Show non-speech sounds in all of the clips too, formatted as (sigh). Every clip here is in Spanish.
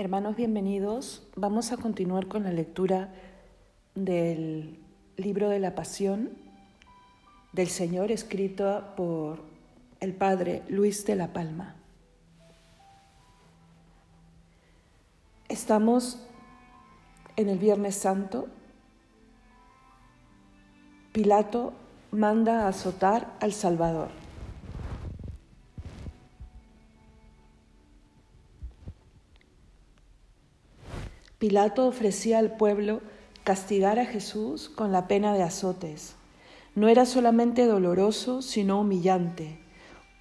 Hermanos, bienvenidos. Vamos a continuar con la lectura del libro de la Pasión del Señor, escrito por el Padre Luis de la Palma. Estamos en el Viernes Santo. Pilato manda a azotar al Salvador. Pilato ofrecía al pueblo castigar a Jesús con la pena de azotes. No era solamente doloroso, sino humillante.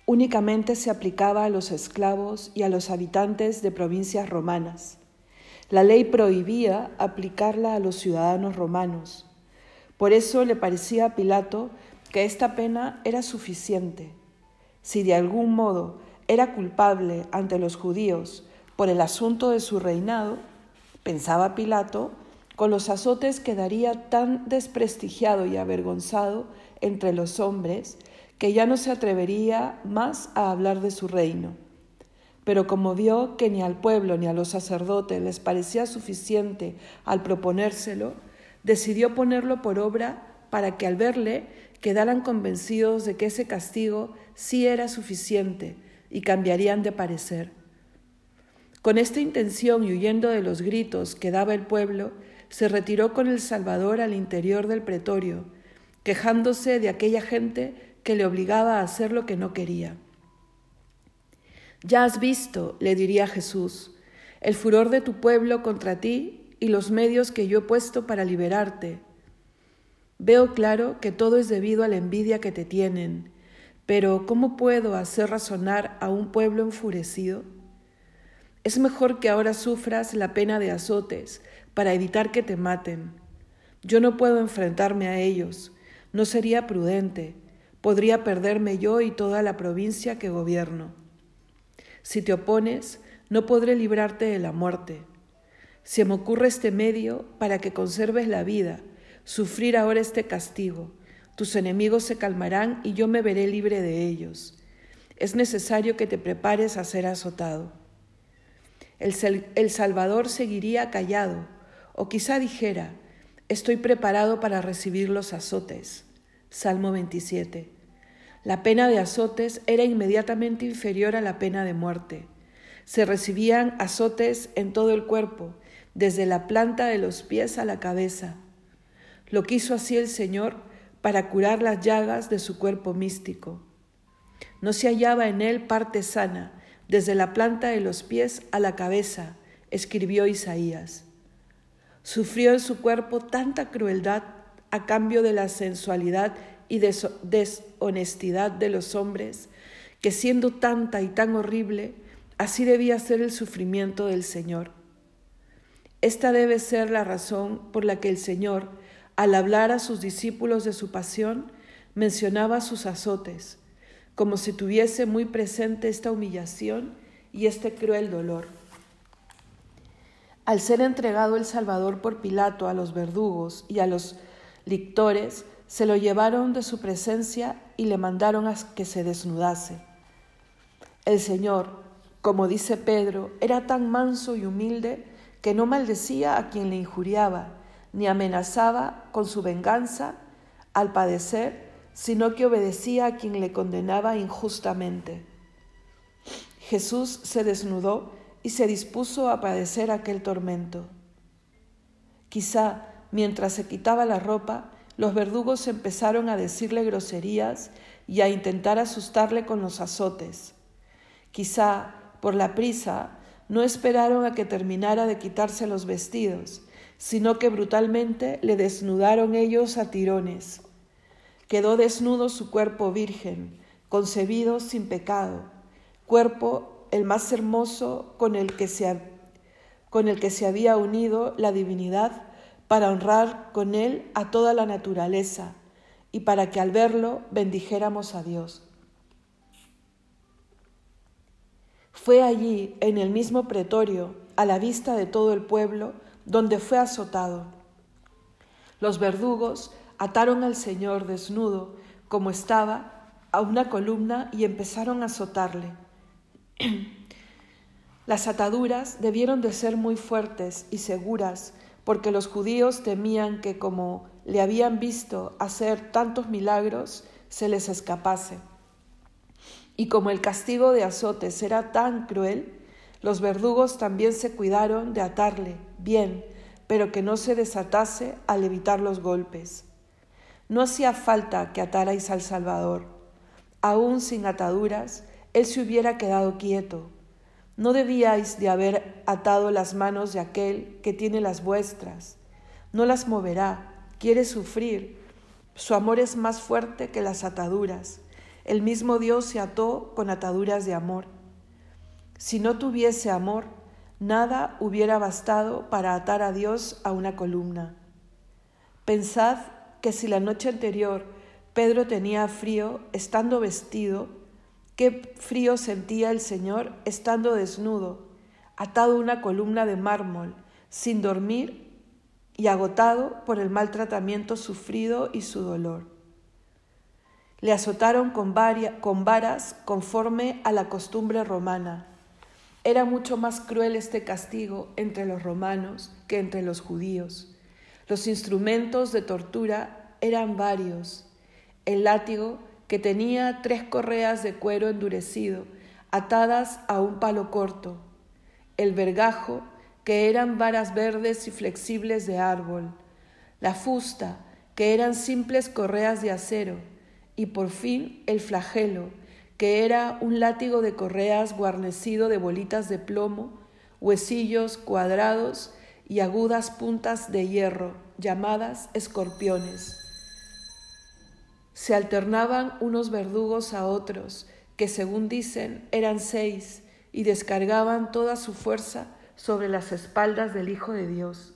Únicamente se aplicaba a los esclavos y a los habitantes de provincias romanas. La ley prohibía aplicarla a los ciudadanos romanos. Por eso le parecía a Pilato que esta pena era suficiente. Si de algún modo era culpable ante los judíos por el asunto de su reinado, pensaba Pilato, con los azotes quedaría tan desprestigiado y avergonzado entre los hombres que ya no se atrevería más a hablar de su reino. Pero como vio que ni al pueblo ni a los sacerdotes les parecía suficiente al proponérselo, decidió ponerlo por obra para que al verle quedaran convencidos de que ese castigo sí era suficiente y cambiarían de parecer. Con esta intención y huyendo de los gritos que daba el pueblo, se retiró con el Salvador al interior del pretorio, quejándose de aquella gente que le obligaba a hacer lo que no quería. Ya has visto, le diría Jesús, el furor de tu pueblo contra ti y los medios que yo he puesto para liberarte. Veo claro que todo es debido a la envidia que te tienen, pero ¿cómo puedo hacer razonar a un pueblo enfurecido? Es mejor que ahora sufras la pena de azotes para evitar que te maten. Yo no puedo enfrentarme a ellos, no sería prudente, podría perderme yo y toda la provincia que gobierno. Si te opones, no podré librarte de la muerte. Se me ocurre este medio para que conserves la vida, sufrir ahora este castigo. Tus enemigos se calmarán y yo me veré libre de ellos. Es necesario que te prepares a ser azotado. El, Salvador seguiría callado, o quizá dijera, estoy preparado para recibir los azotes. Salmo 27. La pena de azotes era inmediatamente inferior a la pena de muerte. Se recibían azotes en todo el cuerpo, desde la planta de los pies a la cabeza. Lo quiso así el Señor para curar las llagas de su cuerpo místico. No se hallaba en él parte sana, desde la planta de los pies a la cabeza, escribió Isaías. Sufrió en su cuerpo tanta crueldad a cambio de la sensualidad y deshonestidad de los hombres, que siendo tanta y tan horrible, así debía ser el sufrimiento del Señor. Esta debe ser la razón por la que el Señor, al hablar a sus discípulos de su pasión, mencionaba sus azotes, como si tuviese muy presente esta humillación y este cruel dolor. Al ser entregado el Salvador por Pilato a los verdugos y a los lictores, se lo llevaron de su presencia y le mandaron a que se desnudase. El Señor, como dice Pedro, era tan manso y humilde que no maldecía a quien le injuriaba, ni amenazaba con su venganza al padecer sino que obedecía a quien le condenaba injustamente. Jesús se desnudó y se dispuso a padecer aquel tormento. Quizá mientras se quitaba la ropa, los verdugos empezaron a decirle groserías y a intentar asustarle con los azotes. Quizá, por la prisa, no esperaron a que terminara de quitarse los vestidos, sino que brutalmente le desnudaron ellos a tirones. Quedó desnudo su cuerpo virgen, concebido sin pecado, cuerpo el más hermoso con el que se, con el que se había unido la divinidad para honrar con él a toda la naturaleza y para que al verlo bendijéramos a Dios. Fue allí, en el mismo pretorio, a la vista de todo el pueblo, donde fue azotado. Los verdugos ataron al Señor desnudo, como estaba, a una columna y empezaron a azotarle. (clears throat) Las ataduras debieron de ser muy fuertes y seguras, porque los judíos temían que como le habían visto hacer tantos milagros, se les escapase. Y como el castigo de azotes era tan cruel, los verdugos también se cuidaron de atarle bien, pero que no se desatase al evitar los golpes. No hacía falta que atarais al Salvador. Aún sin ataduras, él se hubiera quedado quieto. No debíais de haber atado las manos de aquel que tiene las vuestras. No las moverá, quiere sufrir. Su amor es más fuerte que las ataduras. El mismo Dios se ató con ataduras de amor. Si no tuviese amor, nada hubiera bastado para atar a Dios a una columna. Pensad que si la noche anterior Pedro tenía frío estando vestido, qué frío sentía el Señor estando desnudo, atado a una columna de mármol, sin dormir y agotado por el maltratamiento sufrido y su dolor. Le azotaron con, con varas conforme a la costumbre romana. Era mucho más cruel este castigo entre los romanos que entre los judíos. Los instrumentos de tortura eran varios. El látigo, que tenía tres correas de cuero endurecido, atadas a un palo corto. El vergajo, que eran varas verdes y flexibles de árbol. La fusta, que eran simples correas de acero. Y por fin el flagelo, que era un látigo de correas guarnecido de bolitas de plomo, huesillos cuadrados y agudas puntas de hierro, llamadas escorpiones. Se alternaban unos verdugos a otros, que según dicen eran seis, y descargaban toda su fuerza sobre las espaldas del Hijo de Dios.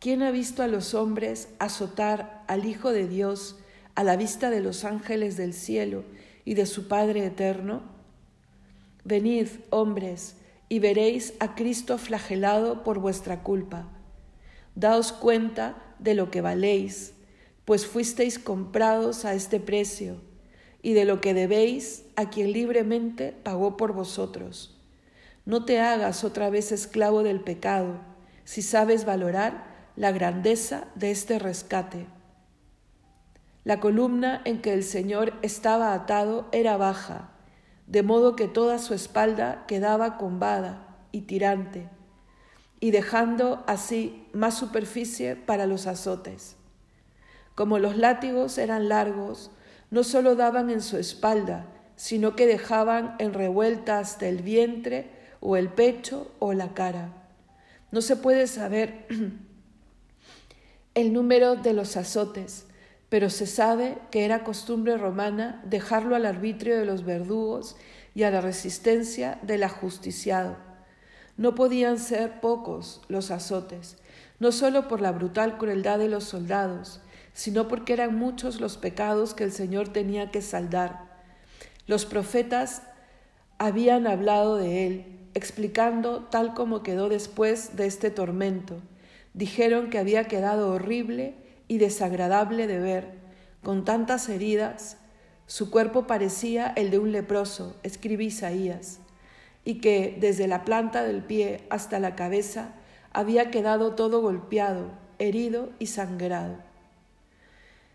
¿Quién ha visto a los hombres azotar al Hijo de Dios a la vista de los ángeles del cielo y de su Padre eterno? Venid, hombres, y veréis a Cristo flagelado por vuestra culpa. Daos cuenta de lo que valéis, pues fuisteis comprados a este precio, y de lo que debéis a quien libremente pagó por vosotros. No te hagas otra vez esclavo del pecado, si sabes valorar la grandeza de este rescate. La columna en que el Señor estaba atado era baja, de modo que toda su espalda quedaba combada y tirante, y dejando así más superficie para los azotes. Como los látigos eran largos, no sólo daban en su espalda, sino que dejaban en revuelta hasta el vientre o el pecho o la cara. No se puede saber (clears throat) el número de los azotes, pero se sabe que era costumbre romana dejarlo al arbitrio de los verdugos y a la resistencia del ajusticiado. No podían ser pocos los azotes, no solo por la brutal crueldad de los soldados, sino porque eran muchos los pecados que el Señor tenía que saldar. Los profetas habían hablado de él, explicando tal como quedó después de este tormento. Dijeron que había quedado horrible y desagradable de ver, con tantas heridas, su cuerpo parecía el de un leproso, escribe Isaías, y que desde la planta del pie hasta la cabeza había quedado todo golpeado, herido y sangrado.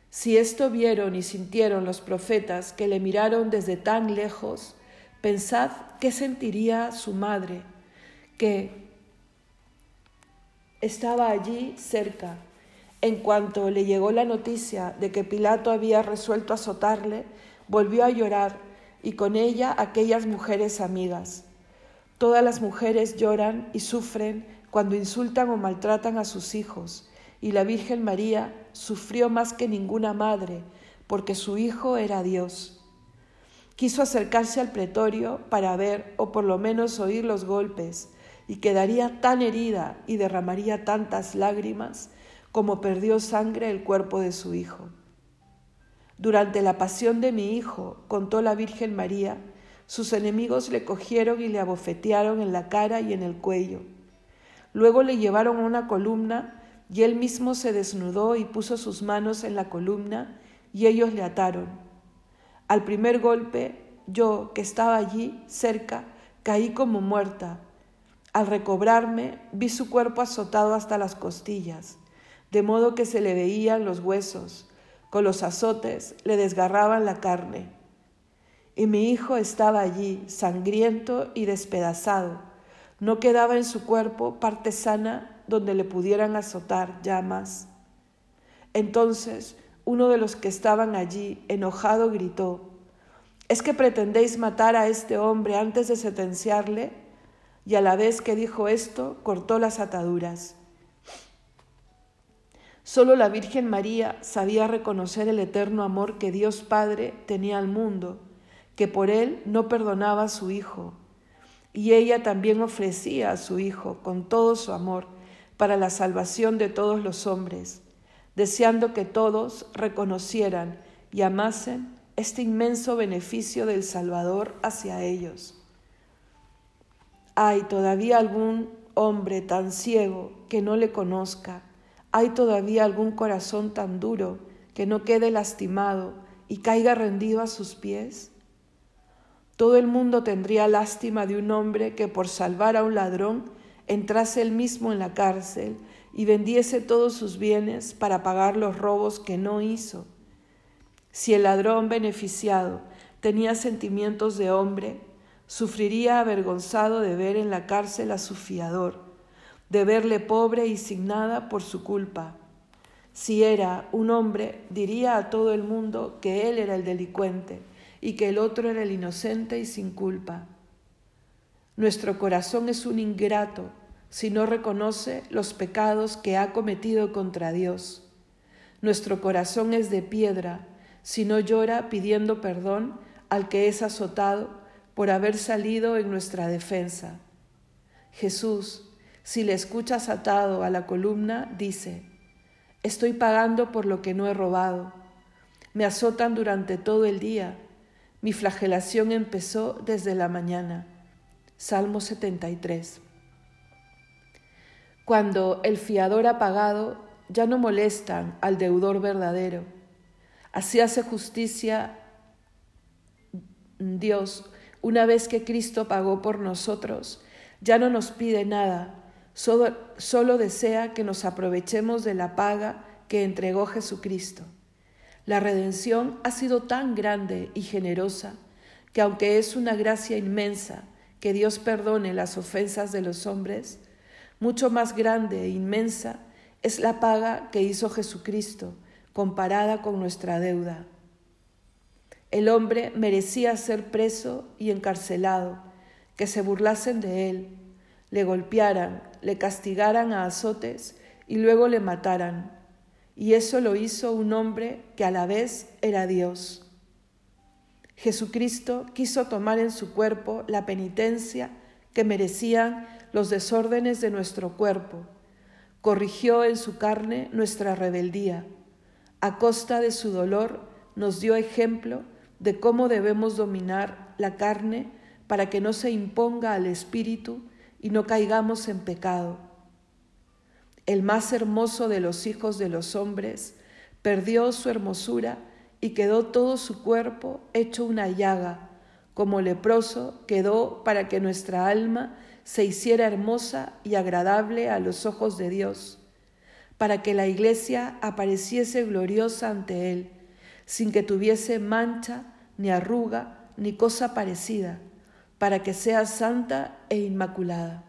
Si esto vieron y sintieron los profetas que le miraron desde tan lejos, pensad qué sentiría su madre, que estaba allí cerca en cuanto le llegó la noticia de que Pilato había resuelto azotarle, volvió a llorar y con ella aquellas mujeres amigas. Todas las mujeres lloran y sufren cuando insultan o maltratan a sus hijos, y la Virgen María sufrió más que ninguna madre, porque su hijo era Dios. Quiso acercarse al pretorio para ver o por lo menos oír los golpes, y quedaría tan herida y derramaría tantas lágrimas como perdió sangre el cuerpo de su Hijo. Durante la pasión de mi Hijo, contó la Virgen María, sus enemigos le cogieron y le abofetearon en la cara y en el cuello. Luego le llevaron a una columna y él mismo se desnudó y puso sus manos en la columna y ellos le ataron. Al primer golpe, yo, que estaba allí cerca, caí como muerta. Al recobrarme, vi su cuerpo azotado hasta las costillas, de modo que se le veían los huesos, con los azotes le desgarraban la carne. Y mi hijo estaba allí, sangriento y despedazado. No quedaba en su cuerpo parte sana donde le pudieran azotar ya más. Entonces uno de los que estaban allí, enojado, gritó, ¿Es que pretendéis matar a este hombre antes de sentenciarle? Y a la vez que dijo esto, cortó las ataduras. Solo la Virgen María sabía reconocer el eterno amor que Dios Padre tenía al mundo, que por él no perdonaba a su Hijo. Y ella también ofrecía a su Hijo con todo su amor para la salvación de todos los hombres, deseando que todos reconocieran y amasen este inmenso beneficio del Salvador hacia ellos. ¿Hay todavía algún hombre tan ciego que no le conozca? ¿Hay todavía algún corazón tan duro que no quede lastimado y caiga rendido a sus pies? Todo el mundo tendría lástima de un hombre que por salvar a un ladrón entrase él mismo en la cárcel y vendiese todos sus bienes para pagar los robos que no hizo si el ladrón beneficiado tenía sentimientos de hombre, sufriría avergonzado de ver en la cárcel a su fiador, de verle pobre y sin nada por su culpa. Si era un hombre, diría a todo el mundo que él era el delincuente y que el otro era el inocente y sin culpa. Nuestro corazón es un ingrato si no reconoce los pecados que ha cometido contra Dios. Nuestro corazón es de piedra si no llora pidiendo perdón al que es azotado por haber salido en nuestra defensa. Jesús, si le escuchas atado a la columna, dice, Estoy pagando por lo que no he robado. Me azotan durante todo el día. Mi flagelación empezó desde la mañana. Salmo 73. Cuando el fiador ha pagado, ya no molestan al deudor verdadero Así hace justicia Dios una vez que Cristo pagó por nosotros. Ya no nos pide nada, solo, desea que nos aprovechemos de la paga que entregó Jesucristo. La redención ha sido tan grande y generosa que aunque es una gracia inmensa que Dios perdone las ofensas de los hombres, mucho más grande e inmensa es la paga que hizo Jesucristo comparada con nuestra deuda. El hombre merecía ser preso y encarcelado, que se burlasen de él, le golpearan, le castigaran a azotes y luego le mataran. Y eso lo hizo un hombre que a la vez era Dios. Jesucristo quiso tomar en su cuerpo la penitencia que merecían los desórdenes de nuestro cuerpo. Corrigió en su carne nuestra rebeldía a costa de su dolor, nos dio ejemplo de cómo debemos dominar la carne para que no se imponga al espíritu y no caigamos en pecado. El más hermoso de los hijos de los hombres perdió su hermosura y quedó todo su cuerpo hecho una llaga, como leproso quedó para que nuestra alma se hiciera hermosa y agradable a los ojos de Dios para que la iglesia apareciese gloriosa ante Él, sin que tuviese mancha, ni arruga, ni cosa parecida, para que sea santa e inmaculada.